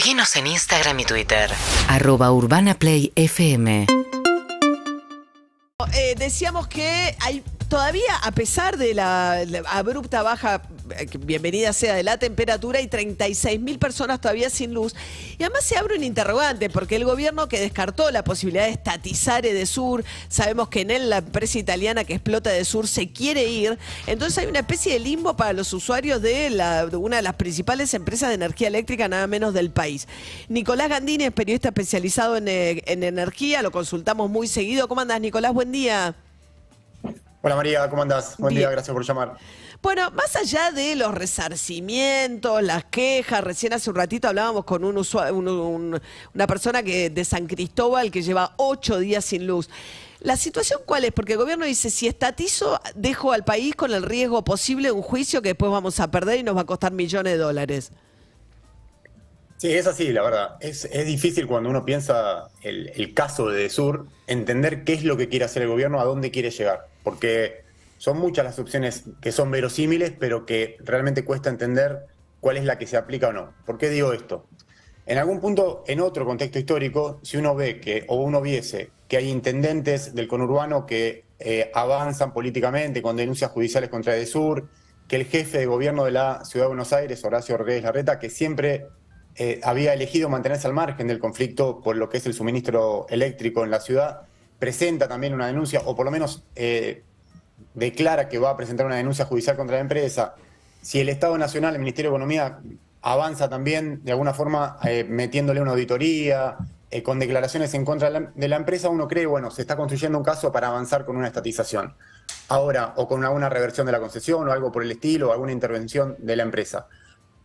Seguinos en Instagram y Twitter. Arroba Urbana Play FM. Eh, decíamos que hay todavía, a pesar de la, abrupta baja, eh, bienvenida sea, de la temperatura, hay 36 mil personas todavía sin luz. Y además se abre un interrogante, porque el gobierno que descartó la posibilidad de estatizar Edesur, sabemos que en él la empresa italiana que explota Edesur se quiere ir. Entonces hay una especie de limbo para los usuarios de, la- una de las principales empresas de energía eléctrica, nada menos del país. Nicolás Gandini es periodista especializado en, eh, en energía, lo consultamos muy seguido. ¿Cómo andás, Nicolás? Buen día. Hola María, ¿cómo andás? Buen Bien. día, gracias por llamar. Bueno, más allá de los resarcimientos, las quejas, recién hace un ratito hablábamos con un usua- un- un- una persona que de San Cristóbal que lleva ocho días sin luz. ¿La situación cuál es? Porque el gobierno dice, si estatizo, dejo al país con el riesgo posible de un juicio que después vamos a perder y nos va a costar millones de dólares. Sí, es así, la verdad. Es, es difícil cuando uno piensa el, el caso de Sur entender qué es lo que quiere hacer el gobierno, a dónde quiere llegar. Porque son muchas las opciones que son verosímiles, pero que realmente cuesta entender cuál es la que se aplica o no. ¿Por qué digo esto? En algún punto, en otro contexto histórico, si uno ve que, o uno viese que hay intendentes del conurbano que eh, avanzan políticamente con denuncias judiciales contra Edesur, que el jefe de gobierno de la Ciudad de Buenos Aires, Horacio Rodríguez Larreta, que siempre eh, había elegido mantenerse al margen del conflicto por lo que es el suministro eléctrico en la ciudad, presenta también una denuncia, o por lo menos eh, declara que va a presentar una denuncia judicial contra la empresa. Si el Estado Nacional, el Ministerio de Economía, avanza también de alguna forma eh, metiéndole una auditoría, con declaraciones en contra de la, de la empresa, uno cree, bueno, se está construyendo un caso para avanzar con una estatización. Ahora, o con alguna reversión de la concesión o algo por el estilo, o alguna intervención de la empresa.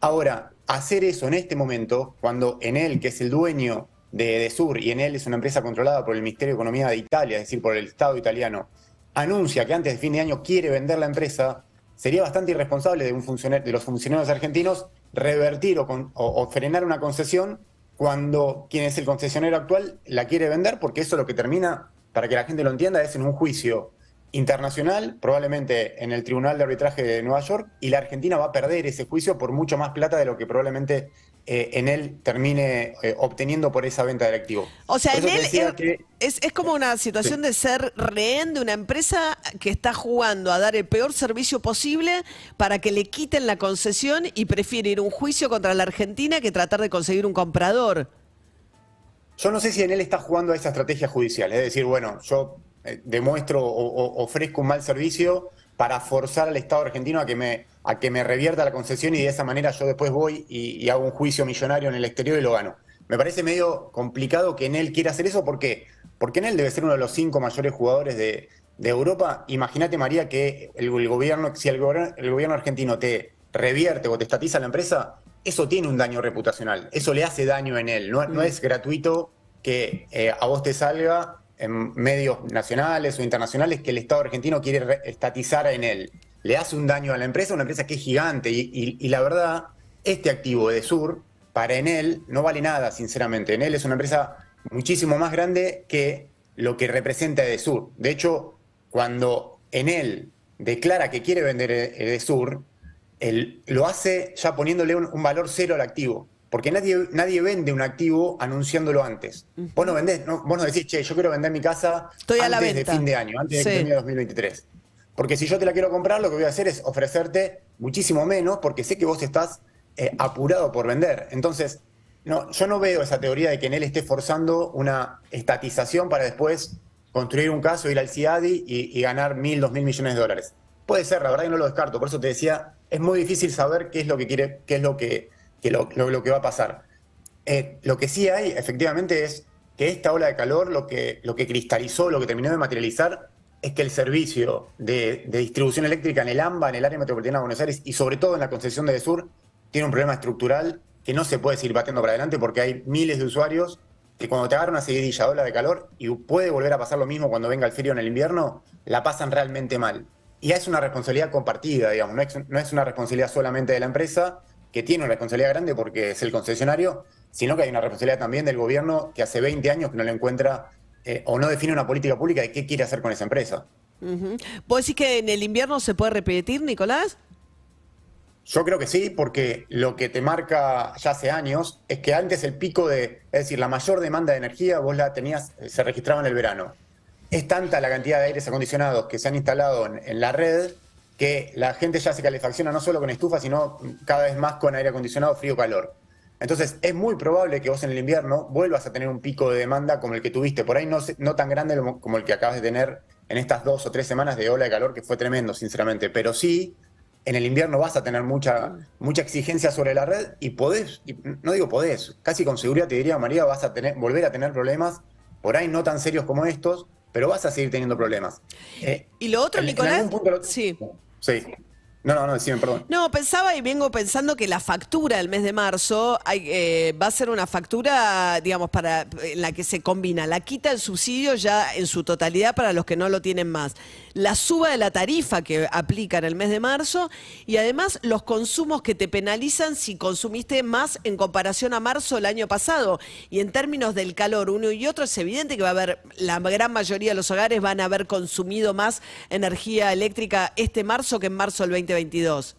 Ahora, hacer eso en este momento, cuando en él, que es el dueño de, de Sur, y en él es una empresa controlada por el Ministerio de Economía de Italia, es decir, por el Estado italiano, anuncia que antes de fin de año quiere vender la empresa, sería bastante irresponsable de, un de los funcionarios argentinos revertir o, con- o frenar una concesión cuando quien es el concesionario actual la quiere vender, porque eso lo que termina, para que la gente lo entienda, es en un juicio internacional, probablemente en el Tribunal de Arbitraje de Nueva York, y la Argentina va a perder ese juicio por mucho más plata de lo que probablemente eh, en él termine eh, obteniendo por esa venta del activo. O sea, en él es, que- es- es como una situación de ser rehén de una empresa que está jugando a dar el peor servicio posible para que le quiten la concesión y prefiere ir a un juicio contra la Argentina que tratar de conseguir un comprador. Yo no sé si en él está jugando a esa estrategia judicial, es decir, bueno, yo demuestro o, o- ofrezco un mal servicio para forzar al Estado argentino a que me a que me revierta la concesión y de esa manera yo después voy y, y hago un juicio millonario en el exterior y lo gano. Me parece medio complicado que en él quiera hacer eso, ¿por qué? Porque en él debe ser uno de los cinco mayores jugadores de, de Europa. Imagínate, María, que el, el gobierno, si el, gobierno- el gobierno argentino te revierte o te estatiza la empresa, eso tiene un daño reputacional, eso le hace daño en él. No, no es gratuito que eh, a vos te salga en medios nacionales o internacionales que el Estado argentino quiere re- estatizar en él. Le hace un daño a la empresa, una empresa que es gigante. Y, la verdad, este activo de Sur, para Enel, no vale nada, sinceramente. Enel es una empresa muchísimo más grande que lo que representa Edesur. De hecho, cuando Enel declara que quiere vender Edesur, él lo hace ya poniéndole un valor cero al activo. Porque nadie, nadie vende un activo anunciándolo antes. Vos no vendés, no- vos no decís, che, yo quiero vender mi casa Estoy a antes de venta". fin de año, antes de Sí. termine 2023. Porque si yo te la quiero comprar, lo que voy a hacer es ofrecerte muchísimo menos, porque sé que vos estás eh, apurado por vender. Entonces, no, yo no veo esa teoría de que en él esté forzando una estatización para después construir un caso, ir al CIADI y, y ganar mil, dos mil millones de dólares. Puede ser, la verdad que no lo descarto. Por eso te decía, es muy difícil saber qué es lo que quiere, qué es lo que, que lo, lo- que va a pasar. Eh, lo que sí hay, efectivamente, es que esta ola de calor lo que, lo que cristalizó, lo que terminó de materializar, es que el servicio de, de distribución eléctrica en el AMBA, en el área metropolitana de Buenos Aires, y sobre todo en la concesión de Sur, tiene un problema estructural que no se puede seguir batiendo para adelante porque hay miles de usuarios que cuando te agarra una seguidilla ola de calor, y puede volver a pasar lo mismo cuando venga el frío en el invierno, la pasan realmente mal. Y es una responsabilidad compartida, digamos, no es, no es una responsabilidad solamente de la empresa, que tiene una responsabilidad grande porque es el concesionario, sino que hay una responsabilidad también del gobierno que hace 20 años que no le encuentra eh, o no define una política pública de qué quiere hacer con esa empresa. ¿Vos decís que en el invierno se puede repetir, Nicolás? Yo creo que sí, porque lo que te marca ya hace años es que antes el pico de, es decir, la mayor demanda de energía vos la tenías, se registraba en el verano. Es tanta la cantidad de aires acondicionados que se han instalado en, en la red que la gente ya se calefacciona no solo con estufa, sino cada vez más con aire acondicionado frío-calor. Entonces es muy probable que vos en el invierno vuelvas a tener un pico de demanda como el que tuviste, por ahí no, no tan grande como- el que acabas de tener en estas dos o tres semanas de ola de calor, que fue tremendo, sinceramente, pero sí, en el invierno vas a tener mucha, mucha exigencia sobre la red y podés, y no digo podés, casi con seguridad te diría, María, vas a tener, volver a tener problemas, por ahí no tan serios como estos, pero vas a seguir teniendo problemas. Eh, Y lo otro, en- en Nicolás, algún punto lo- sí. Sí. No, no, no, decime, perdón. No, pensaba y vengo pensando que la factura del mes de marzo hay, eh, va a ser una factura, digamos, para en la que se combina la quita del subsidio ya en su totalidad para los que no lo tienen más, la suba de la tarifa que aplica en el mes de marzo y además los consumos que te penalizan si consumiste más en comparación a marzo del año pasado. Y en términos del calor, uno y otro, es evidente que va a haber, la gran mayoría de los hogares van a haber consumido más energía eléctrica este marzo que en marzo del 2022.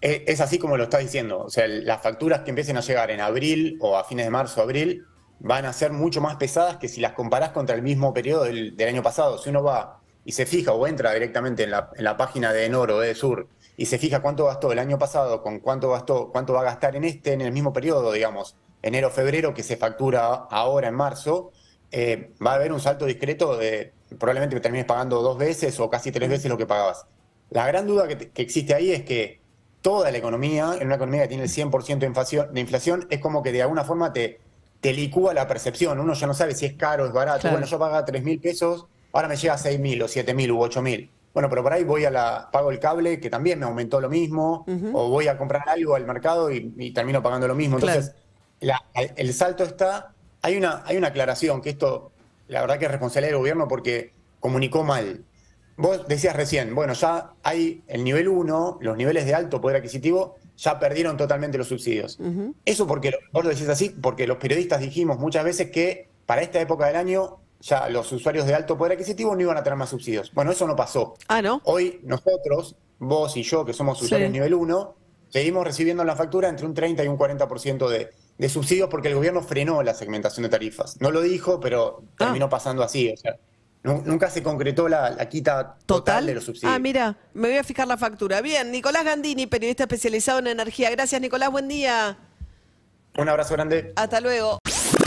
Es, es así como lo estás diciendo. O sea, las facturas que empiecen a llegar en abril o a fines de marzo, abril, van a ser mucho más pesadas que si las comparás contra el mismo periodo del, del año pasado. Si uno va y se fija o entra directamente en la, en la página de Enoro, de Sur, y se fija cuánto gastó el año pasado con cuánto gastó, cuánto va a gastar en este, en el mismo periodo, digamos, enero, febrero, que se factura ahora en marzo, eh, va a haber un salto discreto de probablemente que termines pagando dos veces o casi tres veces lo que pagabas. La gran duda que, te- que existe ahí es que toda la economía, en una economía que tiene el 100% de inflación, de inflación, es como que de alguna forma te, te licúa la percepción. Uno ya no sabe si es caro, es barato. Claro. Bueno, yo pagaba 3 mil pesos, ahora me llega a 6 mil o 7 mil u 8 mil. Bueno, pero por ahí voy a la, pago el cable, que también me aumentó lo mismo, o voy a comprar algo al mercado y, y termino pagando lo mismo. Claro. Entonces, la- el salto está, hay una, hay una aclaración, que esto, la verdad que es responsabilidad del gobierno porque comunicó mal. Vos decías recién, bueno, ya hay el nivel 1, los niveles de alto poder adquisitivo, ya perdieron totalmente los subsidios. Eso porque, vos lo decís así, porque los periodistas dijimos muchas veces que para esta época del año ya los usuarios de alto poder adquisitivo no iban a tener más subsidios. Bueno, eso no pasó. Ah, ¿no? Hoy nosotros, vos y yo, que somos Sí. usuarios nivel 1, seguimos recibiendo en la factura entre un 30 y un 40% de, de subsidios porque el gobierno frenó la segmentación de tarifas. No lo dijo, pero Ah. terminó pasando así. O sea, nu- nunca se concretó la, la quita total, de los subsidios. Ah, mira, me voy a fijar la factura. Bien, Nicolás Gandini, periodista especializado en energía. Gracias, Nicolás, buen día. Un abrazo grande. Hasta luego.